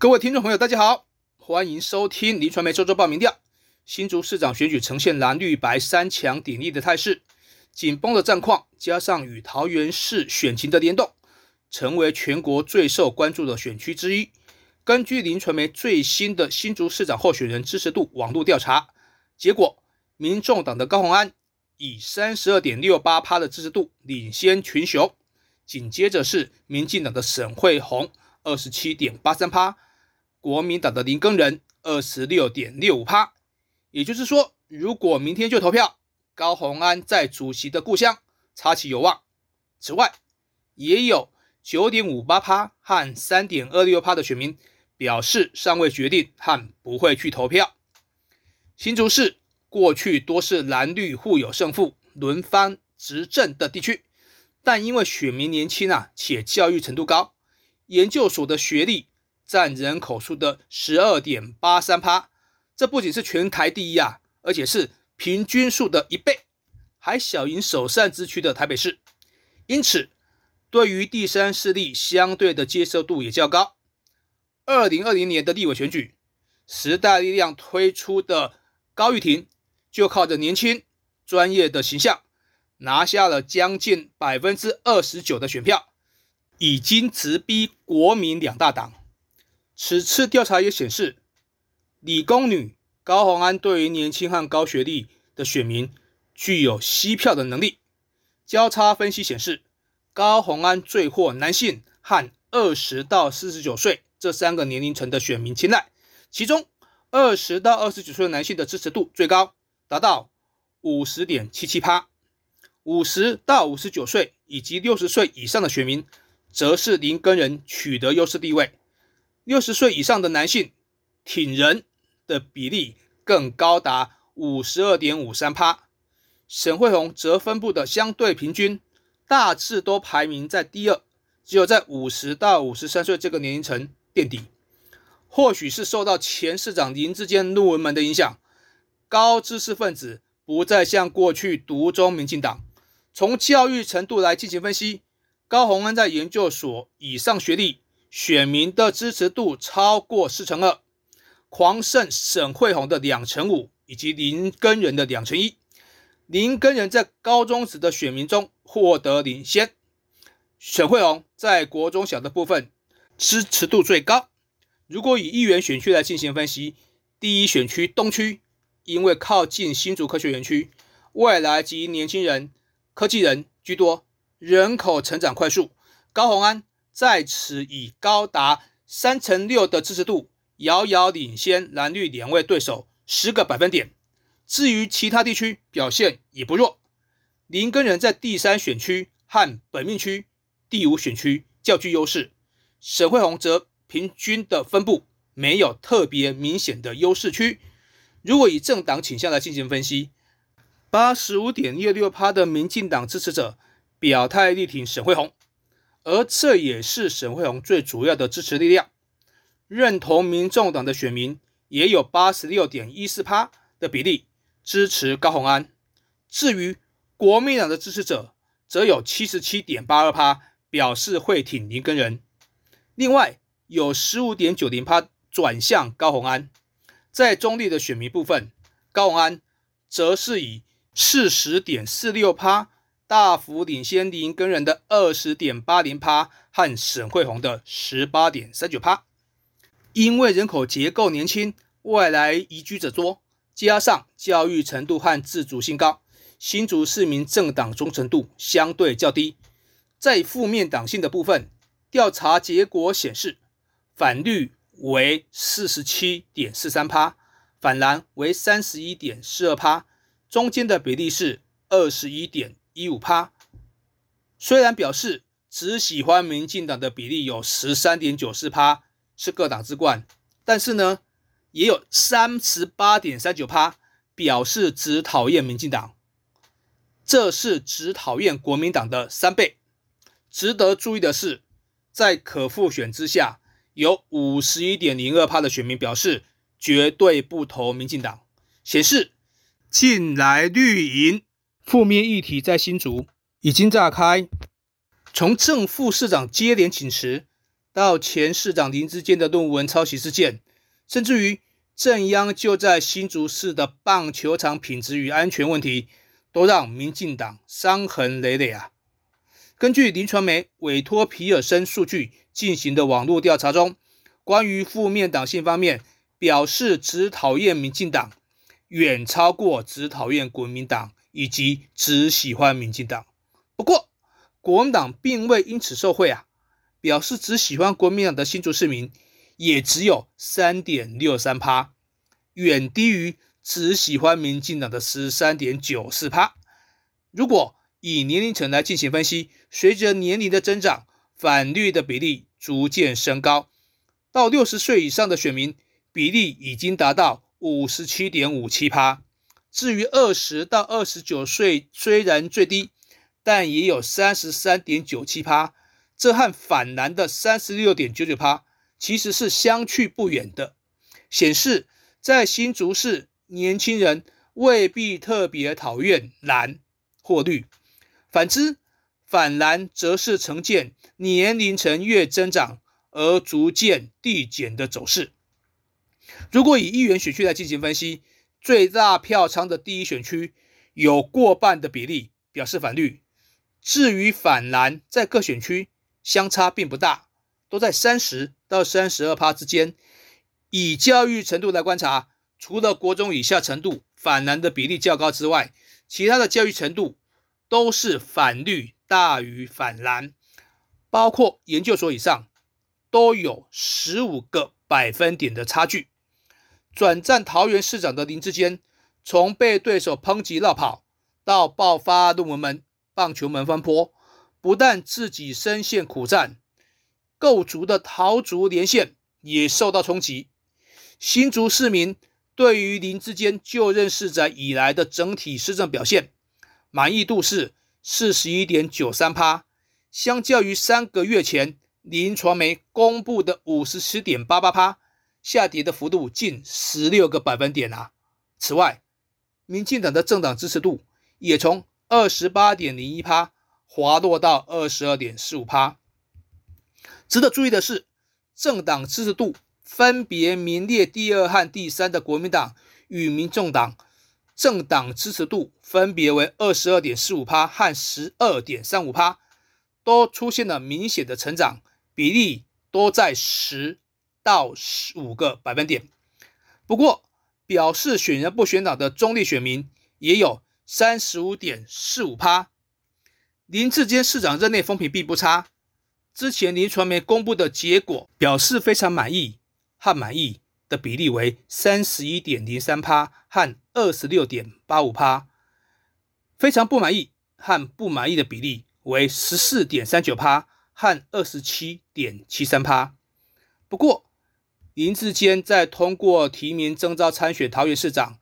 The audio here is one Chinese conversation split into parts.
各位听众朋友，大家好，欢迎收听林传媒周周报民调。新竹市长选举呈现蓝绿白三强鼎立的态势，紧绷的战况加上与桃园市选情的联动，成为全国最受关注的选区之一。根据林传媒最新的新竹市长候选人支持度网络调查结果，民众党的高虹安以三十二点六八趴的支持度领先群雄，紧接着是民进党的沈惠宏二十七点八三趴。国民党的林根仁二十六点六五趴，也就是说，如果明天就投票，高虹安在主席的故乡插旗有望。此外，也有九点五八趴和三点二六趴的选民表示尚未决定和不会去投票。新竹市过去多是蓝绿互有胜负、轮番执政的地区，但因为选民年轻啊，且教育程度高，研究所的学历。占人口数的十二点八三趴，这不仅是全台第一啊，而且是平均数的一倍，还小赢首善之区的台北市。因此，对于第三势力相对的接受度也较高。二零二零年的立委选举，时代力量推出的高玉婷，就靠着年轻专业的形象，拿下了将近百分之二十九的选票，已经直逼国民两大党。此次调查也显示，理工女高虹安对于年轻和高学历的选民具有吸票的能力。交叉分析显示，高虹安最获男性和二十到四十九岁这三个年龄层的选民青睐。其中，二十到二十九岁的男性的支持度最高，达到五十点七七趴；五十到五十九岁以及六十岁以上的选民，则是林根人取得优势地位。六十岁以上的男性挺人的比例更高达五十二点五三趴，沈惠宏则分布的相对平均，大致都排名在第二，只有在五十到五十三岁这个年龄层垫底。或许是受到前市长林志坚论文门的影响，高知识分子不再像过去独中民进党。从教育程度来进行分析，高鸿安在研究所以上学历。选民的支持度超过四成二，狂胜沈惠宏的两成五，以及林根仁的两成一。林根仁在高中时的选民中获得领先，沈惠宏在国中小的部分支持度最高。如果以议员选区来进行分析，第一选区东区，因为靠近新竹科学园区，外来及年轻人、科技人居多，人口成长快速，高鸿安。在此以高达三成六的支持度，遥遥领先蓝绿两位对手十个百分点。至于其他地区表现也不弱，林根人在第三选区和本命区第五选区较具优势，沈惠宏则平均的分布没有特别明显的优势区。如果以政党倾向来进行分析，八十五点六六趴的民进党支持者表态力挺沈惠宏。而这也是沈惠宏最主要的支持力量，认同民众党的选民也有八十六点一四趴的比例支持高虹安。至于国民党的支持者，则有七十七点八二趴表示会挺林根人，另外有十五点九零趴转向高虹安。在中立的选民部分，高虹安则是以四十点四六趴。大幅领先林根人的二十点八零趴和沈惠宏的十八点三九趴，因为人口结构年轻，外来移居者多，加上教育程度和自主性高，新竹市民政党忠诚度相对较低。在负面党性的部分，调查结果显示，反绿为四十七点四三趴，反蓝为三十一点四二趴，中间的比例是二十一点。一五趴，虽然表示只喜欢民进党的比例有十三点九四趴，是各党之冠，但是呢，也有三十八点三九趴表示只讨厌民进党，这是只讨厌国民党的三倍。值得注意的是，在可复选之下，有五十一点零二趴的选民表示绝对不投民进党，显示近来绿营。负面议题在新竹已经炸开，从正副市长接连请辞，到前市长林志坚的论文抄袭事件，甚至于正央就在新竹市的棒球场品质与安全问题，都让民进党伤痕累累啊。根据林传媒委托皮尔森数据进行的网络调查中，关于负面党性方面，表示只讨厌民进党，远超过只讨厌国民党以及只喜欢民进党。不过，国民党并未因此受贿啊，表示只喜欢国民党的新竹市民也只有三点六三趴，远低于只喜欢民进党的十三点九四趴。如果以年龄层来进行分析，随着年龄的增长，反绿的比例逐渐升高，到六十岁以上的选民比例已经达到五十七点五七趴。至于二十到二十九岁，虽然最低，但也有三十三点九七趴，这和反蓝的三十六点九九趴其实是相去不远的，显示在新竹市，年轻人未必特别讨厌蓝或绿。反之，反蓝则是呈现年龄层越增长而逐渐递减的走势。如果以议员选区来进行分析，最大票仓的第一选区有过半的比例表示反绿，至于反蓝，在各选区相差并不大，都在三十到三十二趴之间。以教育程度来观察，除了国中以下程度反蓝的比例较高之外，其他的教育程度。都是反绿大于反蓝，包括研究所以上都有十五个百分点的差距。转战桃园市长的林志坚，从被对手抨击绕跑到爆发论文门、棒球门翻坡，不但自己深陷苦战，构筑的桃竹连线也受到冲击。新竹市民对于林志坚就任市长以来的整体施政表现。满意度是四十一点九三趴，相较于三个月前林传媒公布的五十七点八八趴，下跌的幅度近十六个百分点啊。此外，民进党的政党支持度也从二十八点零一趴滑落到二十二点四五趴。值得注意的是，政党支持度分别名列第二和第三的国民党与民众党。政党支持度分别为二十二点四五趴和十二点三五趴，都出现了明显的成长，比例都在十到十五个百分点。不过，表示选人不选党的中立选民也有三十五点四五趴。林志坚市长任内风评并不差，之前林传媒公布的结果表示非常满意和满意。的比例为三十一点零三趴和二十六点八五趴，非常不满意和不满意的比例为十四点三九趴和二十七点七三趴。不过，林志坚在通过提名征召参选桃园市长，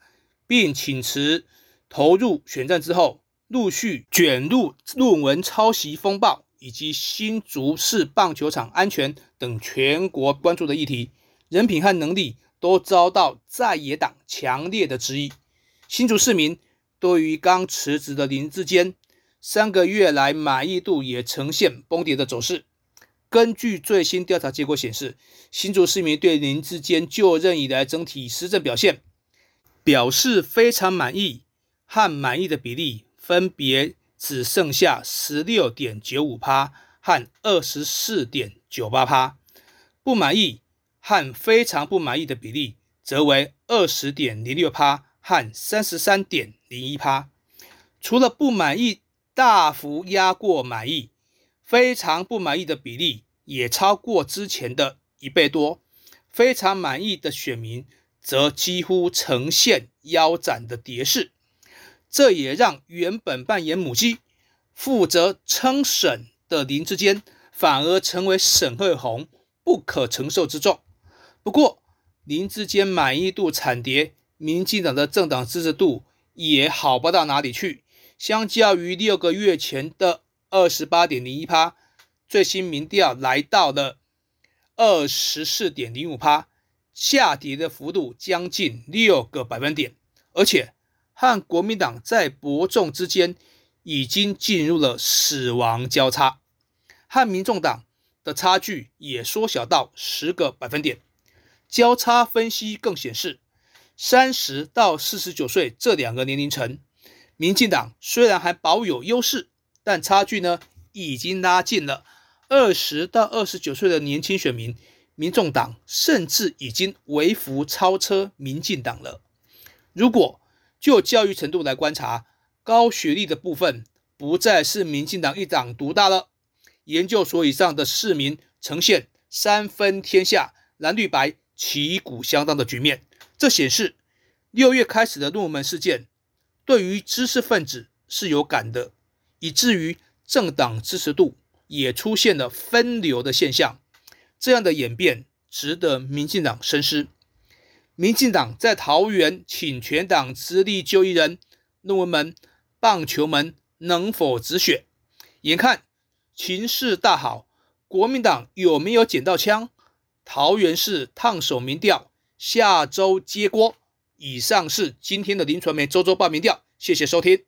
并请辞投入选战之后，陆续卷入论文抄袭风暴以及新竹市棒球场安全等全国关注的议题。人品和能力都遭到在野党强烈的质疑。新竹市民对于刚辞职的林志坚，三个月来满意度也呈现崩跌的走势。根据最新调查结果显示，新竹市民对林志坚就任以来整体施政表现表示非常满意和满意的比例分别只剩下十六点九五趴和二十四点九八趴，不满意。和非常不满意的比例则为二十点零六趴和三十三点零一趴。除了不满意大幅压过满意，非常不满意的比例也超过之前的一倍多。非常满意的选民则几乎呈现腰斩的跌势。这也让原本扮演母鸡、负责称审的林志坚，反而成为沈惠宏不可承受之重。不过，林志坚满意度惨跌，民进党的政党支持度也好不到哪里去。相较于六个月前的二十八点零一趴，最新民调来到了二十四点零五趴，下跌的幅度将近六个百分点。而且，和国民党在伯仲之间已经进入了死亡交叉，和民众党。的差距也缩小到十个百分点。交叉分析更显示，三十到四十九岁这两个年龄层，民进党虽然还保有优势，但差距呢已经拉近了。二十到二十九岁的年轻选民，民众党甚至已经微幅超车民进党了。如果就教育程度来观察，高学历的部分不再是民进党一党独大了。研究所以上的市民呈现三分天下、蓝绿白旗鼓相当的局面。这显示六月开始的论文门事件对于知识分子是有感的，以至于政党支持度也出现了分流的现象。这样的演变值得民进党深思。民进党在桃园请全党之力救一人，论文门、棒球门能否止血？眼看。情势大好，国民党有没有捡到枪？桃园市烫手民调下周接锅。以上是今天的林传媒周周报民调，谢谢收听。